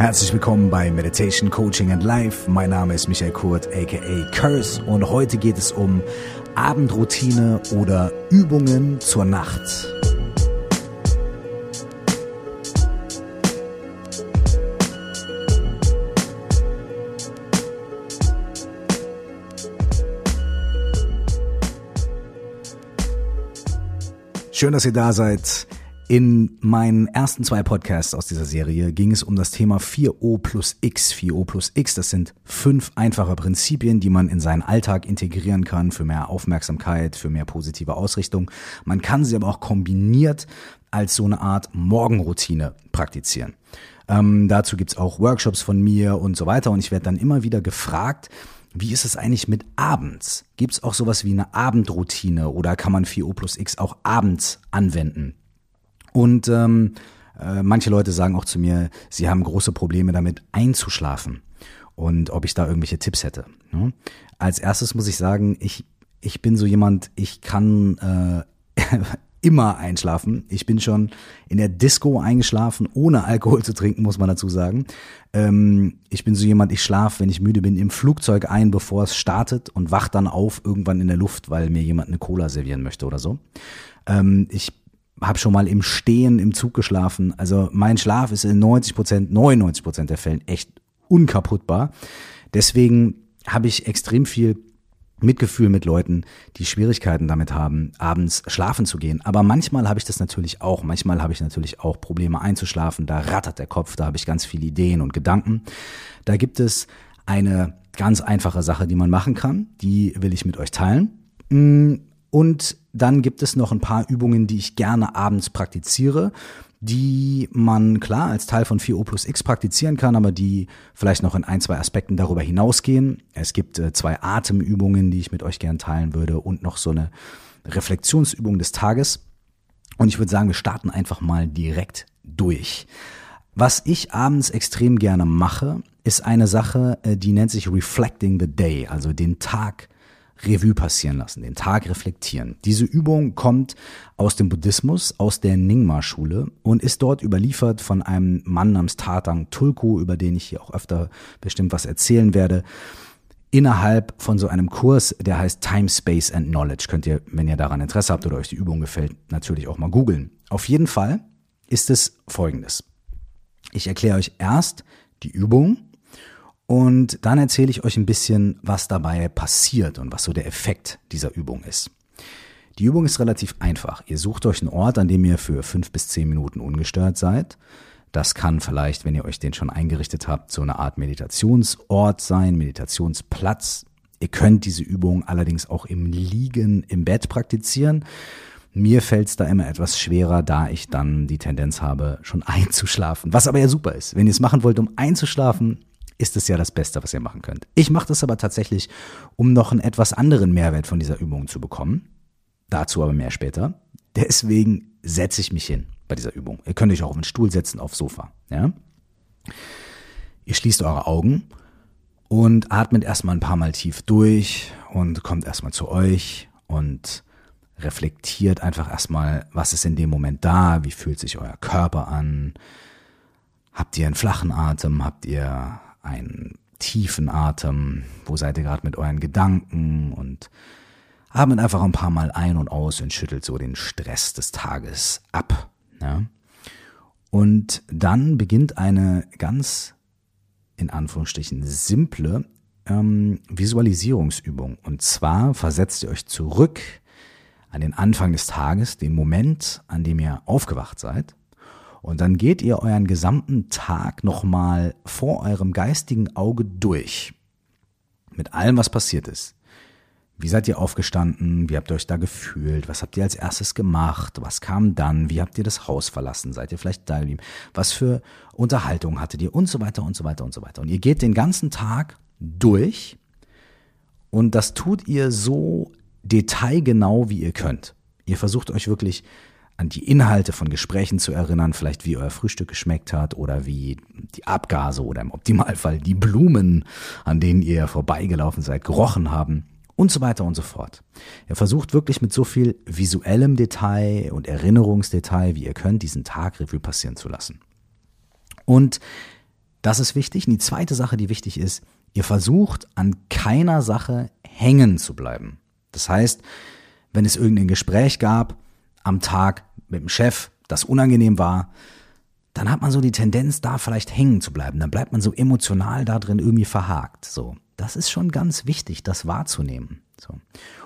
Herzlich willkommen bei Meditation Coaching and Life. Mein Name ist Michael Kurt, aka Curse, und heute geht es um Abendroutine oder Übungen zur Nacht. Schön, dass ihr da seid. In meinen ersten zwei Podcasts aus dieser Serie ging es um das Thema 4O plus X. 4O plus X, das sind fünf einfache Prinzipien, die man in seinen Alltag integrieren kann für mehr Aufmerksamkeit, für mehr positive Ausrichtung. Man kann sie aber auch kombiniert als so eine Art Morgenroutine praktizieren. Ähm, dazu gibt's auch Workshops von mir und so weiter und ich werde dann immer wieder gefragt, wie ist es eigentlich mit abends? Gibt es auch sowas wie eine Abendroutine oder kann man 4O plus X auch abends anwenden? Und ähm, äh, manche Leute sagen auch zu mir, sie haben große Probleme damit einzuschlafen und ob ich da irgendwelche Tipps hätte. Ne? Als erstes muss ich sagen, ich, ich bin so jemand, ich kann äh, immer einschlafen. Ich bin schon in der Disco eingeschlafen, ohne Alkohol zu trinken, muss man dazu sagen. Ähm, ich bin so jemand, ich schlafe, wenn ich müde bin, im Flugzeug ein, bevor es startet und wach dann auf irgendwann in der Luft, weil mir jemand eine Cola servieren möchte oder so. Ähm, ich habe schon mal im Stehen im Zug geschlafen. Also mein Schlaf ist in 90 Prozent, 99 Prozent der Fällen echt unkaputtbar. Deswegen habe ich extrem viel Mitgefühl mit Leuten, die Schwierigkeiten damit haben, abends schlafen zu gehen. Aber manchmal habe ich das natürlich auch. Manchmal habe ich natürlich auch Probleme einzuschlafen. Da rattert der Kopf, da habe ich ganz viele Ideen und Gedanken. Da gibt es eine ganz einfache Sache, die man machen kann. Die will ich mit euch teilen. Mm, und dann gibt es noch ein paar Übungen, die ich gerne abends praktiziere, die man klar als Teil von 4O plus X praktizieren kann, aber die vielleicht noch in ein, zwei Aspekten darüber hinausgehen. Es gibt äh, zwei Atemübungen, die ich mit euch gern teilen würde und noch so eine Reflexionsübung des Tages. Und ich würde sagen, wir starten einfach mal direkt durch. Was ich abends extrem gerne mache, ist eine Sache, äh, die nennt sich Reflecting the Day, also den Tag Revue passieren lassen, den Tag reflektieren. Diese Übung kommt aus dem Buddhismus, aus der Nyingma-Schule und ist dort überliefert von einem Mann namens Tatang Tulku, über den ich hier auch öfter bestimmt was erzählen werde. Innerhalb von so einem Kurs, der heißt Time, Space and Knowledge. Könnt ihr, wenn ihr daran Interesse habt oder euch die Übung gefällt, natürlich auch mal googeln. Auf jeden Fall ist es folgendes. Ich erkläre euch erst die Übung und dann erzähle ich euch ein bisschen, was dabei passiert und was so der Effekt dieser Übung ist. Die Übung ist relativ einfach. Ihr sucht euch einen Ort, an dem ihr für fünf bis zehn Minuten ungestört seid. Das kann vielleicht, wenn ihr euch den schon eingerichtet habt, so eine Art Meditationsort sein, Meditationsplatz. Ihr könnt diese Übung allerdings auch im Liegen im Bett praktizieren. Mir fällt es da immer etwas schwerer, da ich dann die Tendenz habe, schon einzuschlafen. Was aber ja super ist. Wenn ihr es machen wollt, um einzuschlafen, ist es ja das Beste, was ihr machen könnt. Ich mache das aber tatsächlich, um noch einen etwas anderen Mehrwert von dieser Übung zu bekommen. Dazu aber mehr später. Deswegen setze ich mich hin bei dieser Übung. Ihr könnt euch auch auf einen Stuhl setzen, aufs Sofa. Ja? Ihr schließt eure Augen und atmet erstmal ein paar Mal tief durch und kommt erstmal zu euch und reflektiert einfach erstmal, was ist in dem Moment da, wie fühlt sich euer Körper an, habt ihr einen flachen Atem, habt ihr einen tiefen Atem, wo seid ihr gerade mit euren Gedanken und atmet einfach ein paar Mal ein und aus und schüttelt so den Stress des Tages ab. Ja? Und dann beginnt eine ganz, in Anführungsstrichen, simple ähm, Visualisierungsübung. Und zwar versetzt ihr euch zurück an den Anfang des Tages, den Moment, an dem ihr aufgewacht seid und dann geht ihr euren gesamten Tag nochmal vor eurem geistigen Auge durch. Mit allem, was passiert ist. Wie seid ihr aufgestanden? Wie habt ihr euch da gefühlt? Was habt ihr als erstes gemacht? Was kam dann? Wie habt ihr das Haus verlassen? Seid ihr vielleicht da geblieben? Was für Unterhaltung hattet ihr? Und so weiter und so weiter und so weiter. Und ihr geht den ganzen Tag durch und das tut ihr so detailgenau, wie ihr könnt. Ihr versucht euch wirklich an die Inhalte von Gesprächen zu erinnern, vielleicht wie euer Frühstück geschmeckt hat oder wie die Abgase oder im Optimalfall die Blumen, an denen ihr vorbeigelaufen seid, gerochen haben und so weiter und so fort. Ihr versucht wirklich mit so viel visuellem Detail und Erinnerungsdetail, wie ihr könnt, diesen Tag Revue passieren zu lassen. Und Das ist wichtig. Und die zweite Sache, die wichtig ist, ihr versucht an keiner Sache hängen zu bleiben. Das heißt, wenn es irgendein Gespräch gab am Tag mit dem Chef, das unangenehm war, dann hat man so die Tendenz, da vielleicht hängen zu bleiben. Dann bleibt man so emotional da drin irgendwie verhakt. So. Das ist schon ganz wichtig, das wahrzunehmen. So.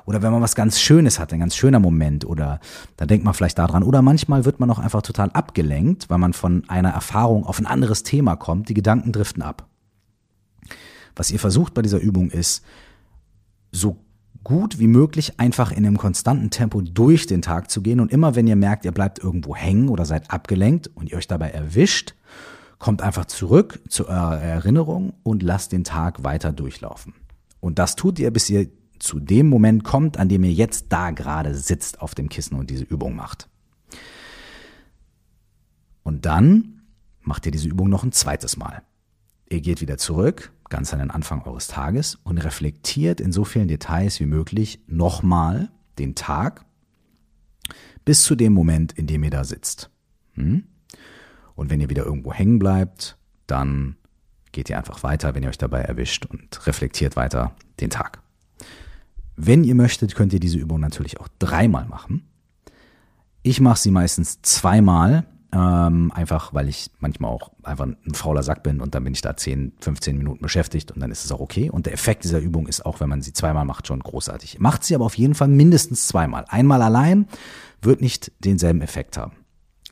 Oder wenn man was ganz Schönes hat, ein ganz schöner Moment, oder da denkt man vielleicht daran. Oder manchmal wird man auch einfach total abgelenkt, weil man von einer Erfahrung auf ein anderes Thema kommt. Die Gedanken driften ab. Was ihr versucht bei dieser Übung ist, so gut wie möglich einfach in einem konstanten Tempo durch den Tag zu gehen und immer wenn ihr merkt, ihr bleibt irgendwo hängen oder seid abgelenkt und ihr euch dabei erwischt, kommt einfach zurück zu eurer Erinnerung und lasst den Tag weiter durchlaufen. Und das tut ihr, bis ihr zu dem Moment kommt, an dem ihr jetzt da gerade sitzt auf dem Kissen und diese Übung macht. Und dann macht ihr diese Übung noch ein zweites Mal. Ihr geht wieder zurück, ganz an den Anfang eures Tages und reflektiert in so vielen Details wie möglich nochmal den Tag bis zu dem Moment, in dem ihr da sitzt. Hm? Und wenn ihr wieder irgendwo hängen bleibt, dann geht ihr einfach weiter, wenn ihr euch dabei erwischt und reflektiert weiter den Tag. Wenn ihr möchtet, könnt ihr diese Übung natürlich auch dreimal machen. Ich mache sie meistens zweimal, ähm, einfach, weil ich manchmal auch einfach ein fauler Sack bin und dann bin ich da 10, 15 Minuten beschäftigt und dann ist es auch okay. Und der Effekt dieser Übung ist auch, wenn man sie zweimal macht, schon großartig. Macht sie aber auf jeden Fall mindestens zweimal. Einmal allein wird nicht denselben Effekt haben.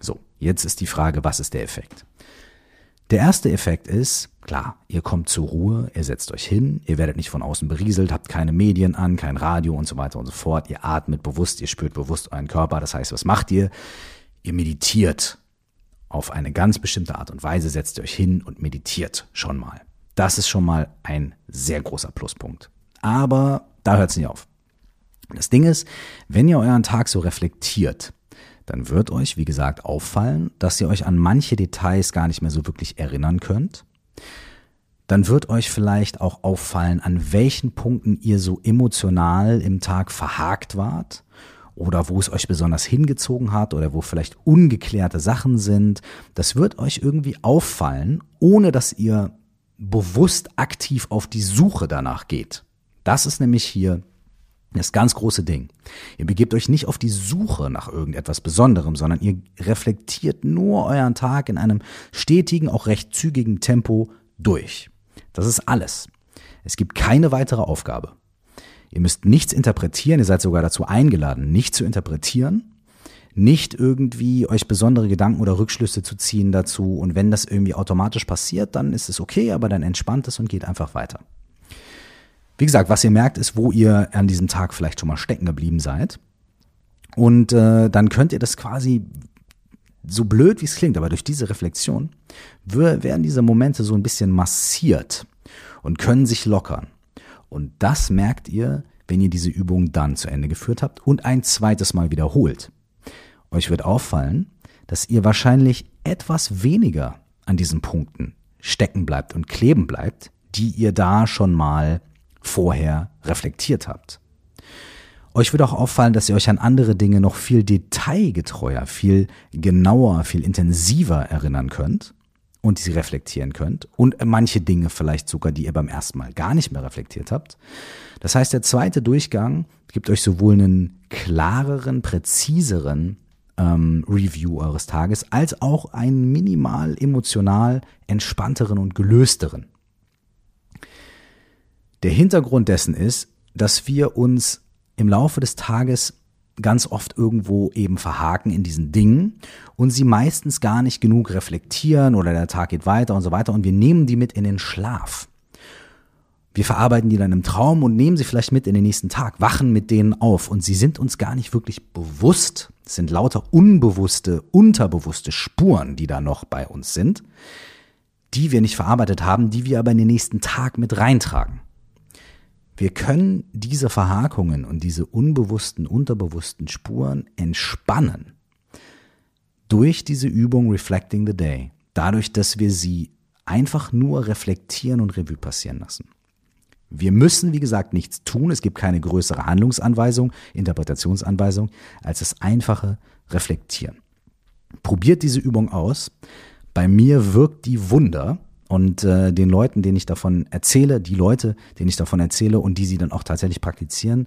So, jetzt ist die Frage, was ist der Effekt? Der erste Effekt ist, klar, ihr kommt zur Ruhe, ihr setzt euch hin, ihr werdet nicht von außen berieselt, habt keine Medien an, kein Radio und so weiter und so fort. Ihr atmet bewusst, ihr spürt bewusst euren Körper. Das heißt, was macht ihr? Ihr meditiert auf eine ganz bestimmte Art und Weise setzt ihr euch hin und meditiert schon mal. Das ist schon mal ein sehr großer Pluspunkt. Aber da hört es nicht auf. Das Ding ist, wenn ihr euren Tag so reflektiert, dann wird euch, wie gesagt, auffallen, dass ihr euch an manche Details gar nicht mehr so wirklich erinnern könnt. Dann wird euch vielleicht auch auffallen, an welchen Punkten ihr so emotional im Tag verhakt wart oder wo es euch besonders hingezogen hat oder wo vielleicht ungeklärte Sachen sind. Das wird euch irgendwie auffallen, ohne dass ihr bewusst aktiv auf die Suche danach geht. Das ist nämlich hier das ganz große Ding. Ihr begebt euch nicht auf die Suche nach irgendetwas Besonderem, sondern ihr reflektiert nur euren Tag in einem stetigen, auch recht zügigen Tempo durch. Das ist alles. Es gibt keine weitere Aufgabe. Ihr müsst nichts interpretieren, ihr seid sogar dazu eingeladen, nicht zu interpretieren, nicht irgendwie euch besondere Gedanken oder Rückschlüsse zu ziehen dazu. Und wenn das irgendwie automatisch passiert, dann ist es okay, aber dann entspannt es und geht einfach weiter. Wie gesagt, was ihr merkt, ist, wo ihr an diesem Tag vielleicht schon mal stecken geblieben seid. Und äh, dann könnt ihr das quasi, so blöd wie es klingt, aber durch diese Reflexion werden diese Momente so ein bisschen massiert und können sich lockern. Und das merkt ihr, wenn ihr diese Übung dann zu Ende geführt habt und ein zweites Mal wiederholt. Euch wird auffallen, dass ihr wahrscheinlich etwas weniger an diesen Punkten stecken bleibt und kleben bleibt, die ihr da schon mal vorher reflektiert habt. Euch wird auch auffallen, dass ihr euch an andere Dinge noch viel detailgetreuer, viel genauer, viel intensiver erinnern könnt und sie reflektieren könnt und manche Dinge vielleicht sogar, die ihr beim ersten Mal gar nicht mehr reflektiert habt. Das heißt, der zweite Durchgang gibt euch sowohl einen klareren, präziseren ähm, Review eures Tages als auch einen minimal emotional entspannteren und gelösteren. Der Hintergrund dessen ist, dass wir uns im Laufe des Tages ganz oft irgendwo eben verhaken in diesen Dingen und sie meistens gar nicht genug reflektieren oder der Tag geht weiter und so weiter und wir nehmen die mit in den Schlaf. Wir verarbeiten die dann im Traum und nehmen sie vielleicht mit in den nächsten Tag, wachen mit denen auf und sie sind uns gar nicht wirklich bewusst. Es sind lauter unbewusste, unterbewusste Spuren, die da noch bei uns sind, die wir nicht verarbeitet haben, die wir aber in den nächsten Tag mit reintragen. Wir können diese Verhakungen und diese unbewussten, unterbewussten Spuren entspannen durch diese Übung Reflecting the Day. Dadurch, dass wir sie einfach nur reflektieren und Revue passieren lassen. Wir müssen, wie gesagt, nichts tun. Es gibt keine größere Handlungsanweisung, Interpretationsanweisung, als das einfache Reflektieren. Probiert diese Übung aus. Bei mir wirkt die Wunder Und äh, den Leuten, denen ich davon erzähle, die Leute, denen ich davon erzähle und die sie dann auch tatsächlich praktizieren,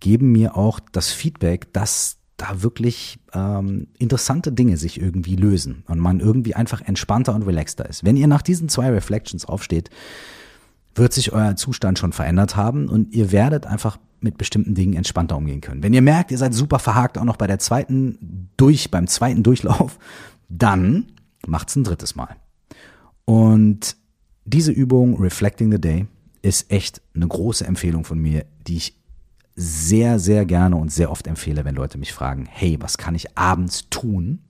geben mir auch das Feedback, dass da wirklich ähm, interessante Dinge sich irgendwie lösen und man irgendwie einfach entspannter und relaxter ist. Wenn ihr nach diesen zwei Reflections aufsteht, wird sich euer Zustand schon verändert haben und ihr werdet einfach mit bestimmten Dingen entspannter umgehen können. Wenn ihr merkt, ihr seid super verhakt, auch noch bei der zweiten durch, beim zweiten Durchlauf, dann macht's ein drittes Mal. Und diese Übung Reflecting the Day ist echt eine große Empfehlung von mir, die ich sehr, sehr gerne und sehr oft empfehle, wenn Leute mich fragen, hey, was kann ich abends tun,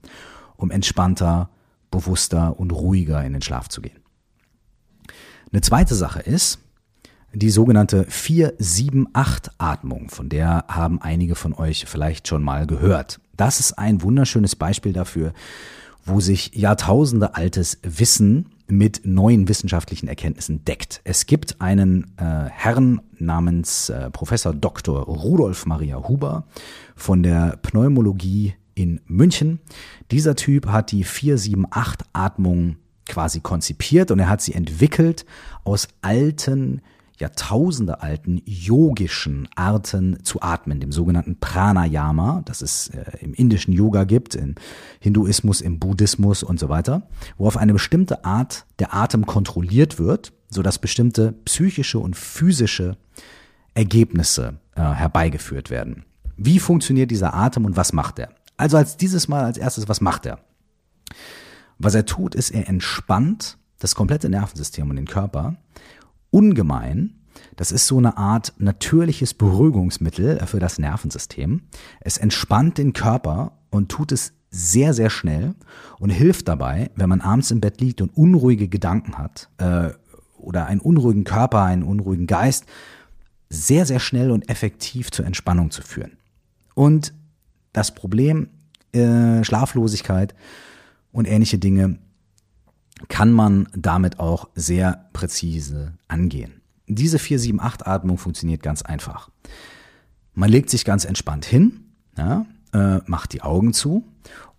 um entspannter, bewusster und ruhiger in den Schlaf zu gehen. Eine zweite Sache ist die sogenannte 4-7-8-Atmung, von der haben einige von euch vielleicht schon mal gehört. Das ist ein wunderschönes Beispiel dafür, wo sich Jahrtausende altes Wissen mit neuen wissenschaftlichen Erkenntnissen deckt. Es gibt einen äh, Herrn namens äh, Professor Dr. Rudolf Maria Huber von der Pneumologie in München. Dieser Typ hat die 478-Atmung quasi konzipiert und er hat sie entwickelt aus alten Jahrtausende alten yogischen Arten zu atmen, dem sogenannten Pranayama, das es äh, im indischen Yoga gibt, im Hinduismus, im Buddhismus und so weiter, wo auf eine bestimmte Art der Atem kontrolliert wird, so dass bestimmte psychische und physische Ergebnisse äh, herbeigeführt werden. Wie funktioniert dieser Atem und was macht er? Also als dieses Mal als erstes, was macht er? Was er tut, ist, er entspannt das komplette Nervensystem und den Körper ungemein. Das ist so eine Art natürliches Beruhigungsmittel für das Nervensystem. Es entspannt den Körper und tut es sehr, sehr schnell und hilft dabei, wenn man abends im Bett liegt und unruhige Gedanken hat äh, oder einen unruhigen Körper, einen unruhigen Geist, sehr, sehr schnell und effektiv zur Entspannung zu führen. Und das Problem äh, Schlaflosigkeit und ähnliche Dinge kann man damit auch sehr präzise angehen. Diese 4-7-8-Atmung funktioniert ganz einfach. Man legt sich ganz entspannt hin, ja, äh, macht die Augen zu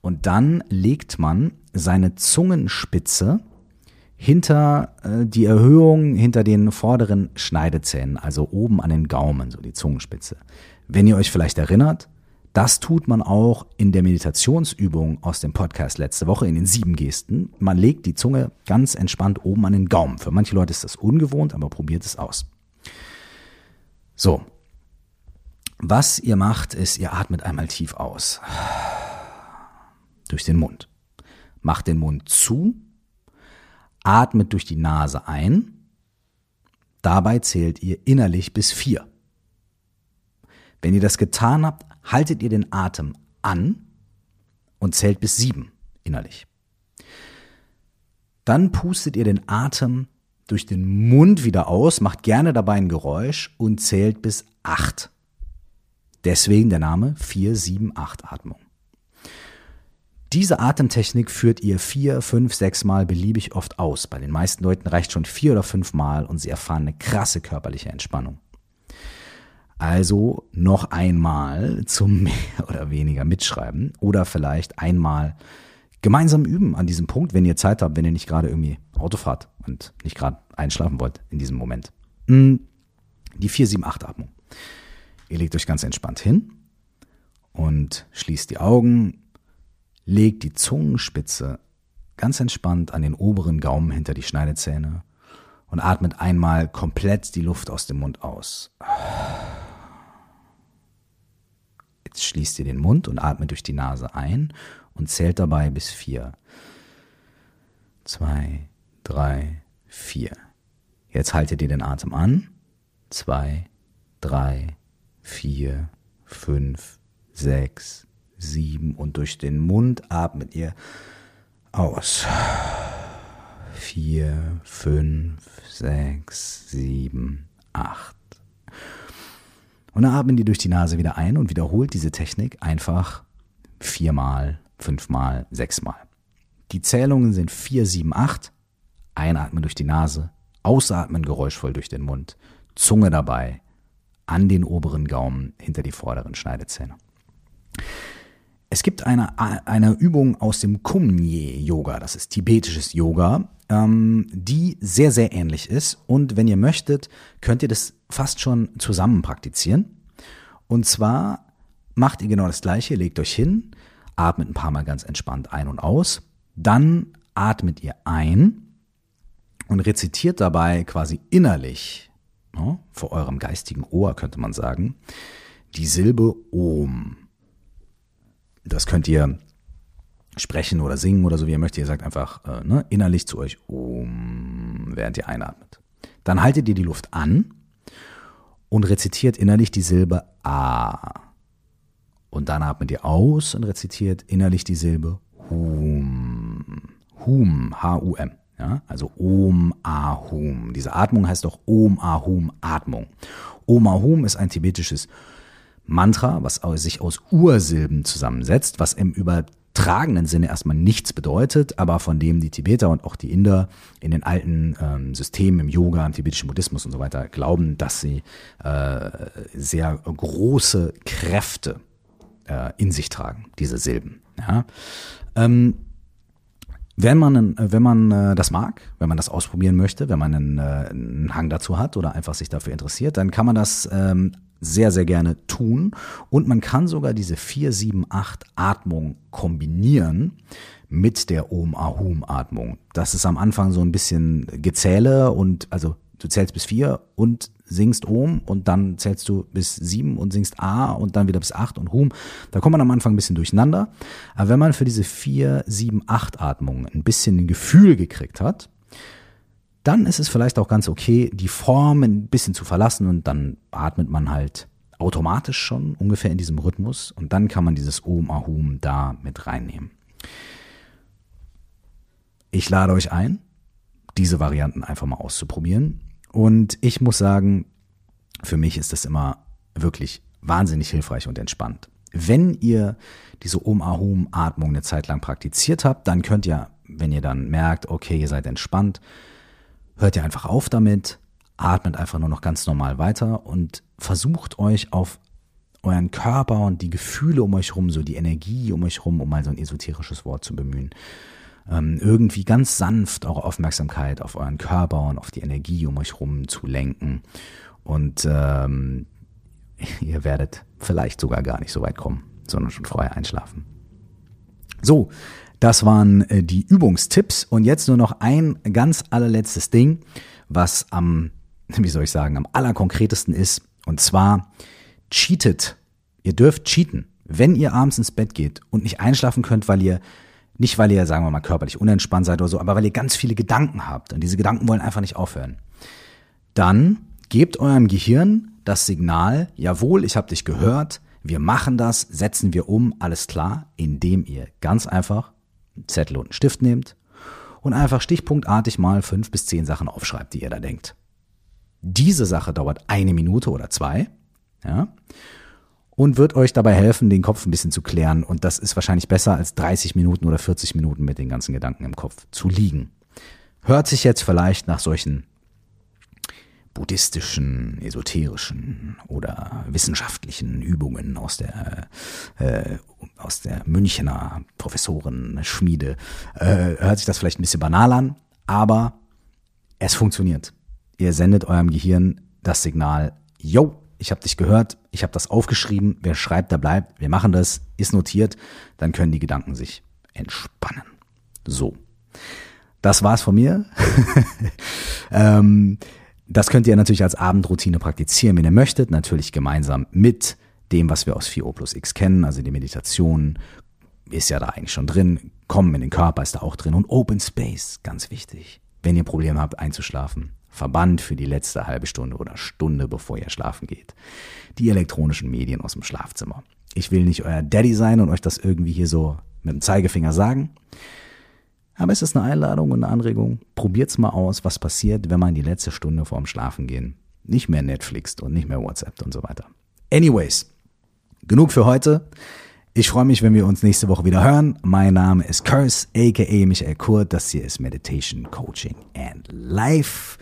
und dann legt man seine Zungenspitze hinter äh, die Erhöhung hinter den vorderen Schneidezähnen, also oben an den Gaumen, so die Zungenspitze. Wenn ihr euch vielleicht erinnert, das tut man auch in der Meditationsübung aus dem Podcast letzte Woche in den sieben Gesten. Man legt die Zunge ganz entspannt oben an den Gaumen. Für manche Leute ist das ungewohnt, aber probiert es aus. So. Was ihr macht, ist, ihr atmet einmal tief aus. Durch den Mund. Macht den Mund zu. Atmet durch die Nase ein. Dabei zählt ihr innerlich bis vier. Wenn ihr das getan habt, haltet ihr den Atem an und zählt bis sieben innerlich. Dann pustet ihr den Atem durch den Mund wieder aus, macht gerne dabei ein Geräusch und zählt bis acht. Deswegen der Name 4-7-8 Atmung. Diese Atemtechnik führt ihr vier, fünf, sechs Mal beliebig oft aus. Bei den meisten Leuten reicht schon vier oder fünf Mal und sie erfahren eine krasse körperliche Entspannung. Also noch einmal zum mehr oder weniger mitschreiben oder vielleicht einmal gemeinsam üben an diesem Punkt, wenn ihr Zeit habt, wenn ihr nicht gerade irgendwie Auto fahrt und nicht gerade einschlafen wollt in diesem Moment. Hm, die 4-7-8-Atmung. Ihr legt euch ganz entspannt hin und schließt die Augen, legt die Zungenspitze ganz entspannt an den oberen Gaumen hinter die Schneidezähne und atmet einmal komplett die Luft aus dem Mund aus. Schließt ihr den Mund und atmet durch die Nase ein und zählt dabei bis vier. Zwei, drei, vier. Jetzt haltet ihr den Atem an. Zwei, drei, vier, fünf, sechs, sieben und durch den Mund atmet ihr aus. Vier, fünf, sechs, sieben, acht. Und dann atmen die durch die Nase wieder ein und wiederholt diese Technik einfach viermal, fünfmal, sechsmal. Die Zählungen sind vier, sieben, acht. Einatmen durch die Nase, ausatmen geräuschvoll durch den Mund, Zunge dabei, an den oberen Gaumen, hinter die vorderen Schneidezähne. Es gibt eine, eine Übung aus dem Kumye-Yoga, das ist tibetisches Yoga. Ähm, die sehr, sehr ähnlich ist. Und wenn ihr möchtet, könnt ihr das fast schon zusammen praktizieren. Und zwar macht ihr genau das gleiche, legt euch hin, atmet ein paar Mal ganz entspannt ein und aus, dann atmet ihr ein und rezitiert dabei quasi innerlich, ne, vor eurem geistigen Ohr könnte man sagen, die Silbe Om. Das könnt ihr sprechen oder singen oder so, wie ihr möchtet. Ihr sagt einfach äh, ne, innerlich zu euch Om, während ihr einatmet. Dann haltet ihr die Luft an und rezitiert innerlich die Silbe A. Und dann atmet ihr aus und rezitiert innerlich die Silbe Hum. Hum, H-U-M. Ja, also Om Ahum. Diese Atmung heißt auch Om Ahum Atmung. Om Ahum ist ein tibetisches Mantra, was sich aus Ursilben zusammensetzt, was im übertragenen Sinne erstmal nichts bedeutet, aber von dem die Tibeter und auch die Inder in den alten ähm, Systemen im Yoga, im tibetischen Buddhismus und so weiter glauben, dass sie äh, sehr große Kräfte äh, in sich tragen, diese Silben. Ja? Ähm, wenn man, wenn man äh, das mag, wenn man das ausprobieren möchte, wenn man einen, äh, einen Hang dazu hat oder einfach sich dafür interessiert, dann kann man das ähm, sehr, sehr gerne tun. Und man kann sogar diese 4, 7, 8 Atmung kombinieren mit der Om-Ahum-Atmung. Das ist am Anfang so ein bisschen Gezähle und also du zählst bis vier und singst Om und dann zählst du bis sieben und singst A und dann wieder bis acht und Hum. Da kommt man am Anfang ein bisschen durcheinander. Aber wenn man für diese vier, sieben, acht Atmungen ein bisschen ein Gefühl gekriegt hat, dann ist es vielleicht auch ganz okay, die Form ein bisschen zu verlassen und dann atmet man halt automatisch schon ungefähr in diesem Rhythmus und dann kann man dieses Om Ahum da mit reinnehmen. Ich lade euch ein, diese Varianten einfach mal auszuprobieren. Und ich muss sagen, für mich ist das immer wirklich wahnsinnig hilfreich und entspannt. Wenn ihr diese Om-Ahum-Atmung eine Zeit lang praktiziert habt, dann könnt ihr, wenn ihr dann merkt, okay, ihr seid entspannt, hört ihr einfach auf damit, atmet einfach nur noch ganz normal weiter und versucht euch auf euren Körper und die Gefühle um euch rum, so die Energie um euch rum, um mal so ein esoterisches Wort zu bemühen, ähm, irgendwie ganz sanft eure Aufmerksamkeit auf euren Körper und auf die Energie um euch rum zu lenken. Und ähm, ihr werdet vielleicht sogar gar nicht so weit kommen, sondern schon vorher einschlafen. So, das waren äh, die Übungstipps und jetzt nur noch ein ganz allerletztes Ding, was am, wie soll ich sagen, am allerkonkretesten ist. Und zwar cheatet. Ihr dürft cheaten. Wenn ihr abends ins Bett geht und nicht einschlafen könnt, weil ihr nicht, weil ihr, sagen wir mal, körperlich unentspannt seid oder so, aber weil ihr ganz viele Gedanken habt und diese Gedanken wollen einfach nicht aufhören. Dann gebt eurem Gehirn das Signal, jawohl, ich habe dich gehört, wir machen das, setzen wir um, alles klar, indem ihr ganz einfach Zettel und einen Stift nehmt und einfach stichpunktartig mal fünf bis zehn Sachen aufschreibt, die ihr da denkt. Diese Sache dauert eine Minute oder zwei, ja und wird euch dabei helfen, den Kopf ein bisschen zu klären. Und das ist wahrscheinlich besser als 30 Minuten oder 40 Minuten mit den ganzen Gedanken im Kopf zu liegen. Hört sich jetzt vielleicht nach solchen buddhistischen, esoterischen oder wissenschaftlichen Übungen aus der äh, aus der Münchner Professorenschmiede äh, hört sich das vielleicht ein bisschen banal an, aber es funktioniert. Ihr sendet eurem Gehirn das Signal, yo, ich habe dich gehört, ich habe das aufgeschrieben, wer schreibt, der bleibt, wir machen das, ist notiert, dann können die Gedanken sich entspannen. So. Das war's von mir. ähm, das könnt ihr natürlich als Abendroutine praktizieren, wenn ihr möchtet, natürlich gemeinsam mit dem, was wir aus 4O plus X kennen, also die Meditation ist ja da eigentlich schon drin, Kommen in den Körper ist da auch drin und Open Space, ganz wichtig. Wenn ihr Probleme habt einzuschlafen, verbannt für die letzte halbe Stunde oder Stunde, bevor ihr schlafen geht. Die elektronischen Medien aus dem Schlafzimmer. Ich will nicht euer Daddy sein und euch das irgendwie hier so mit dem Zeigefinger sagen. Aber es ist eine Einladung und eine Anregung. Probiert's mal aus, was passiert, wenn man die letzte Stunde vorm Schlafengehen nicht mehr Netflixt und nicht mehr WhatsApp und so weiter. Anyways, genug für heute. Ich freue mich, wenn wir uns nächste Woche wieder hören. Mein Name ist Curse, aka Michael Kurt. Das hier ist Meditation, Coaching and Life.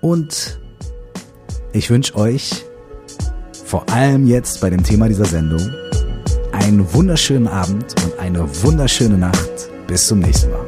Und ich wünsche euch vor allem jetzt bei dem Thema dieser Sendung einen wunderschönen Abend und eine wunderschöne Nacht. Bis zum nächsten Mal.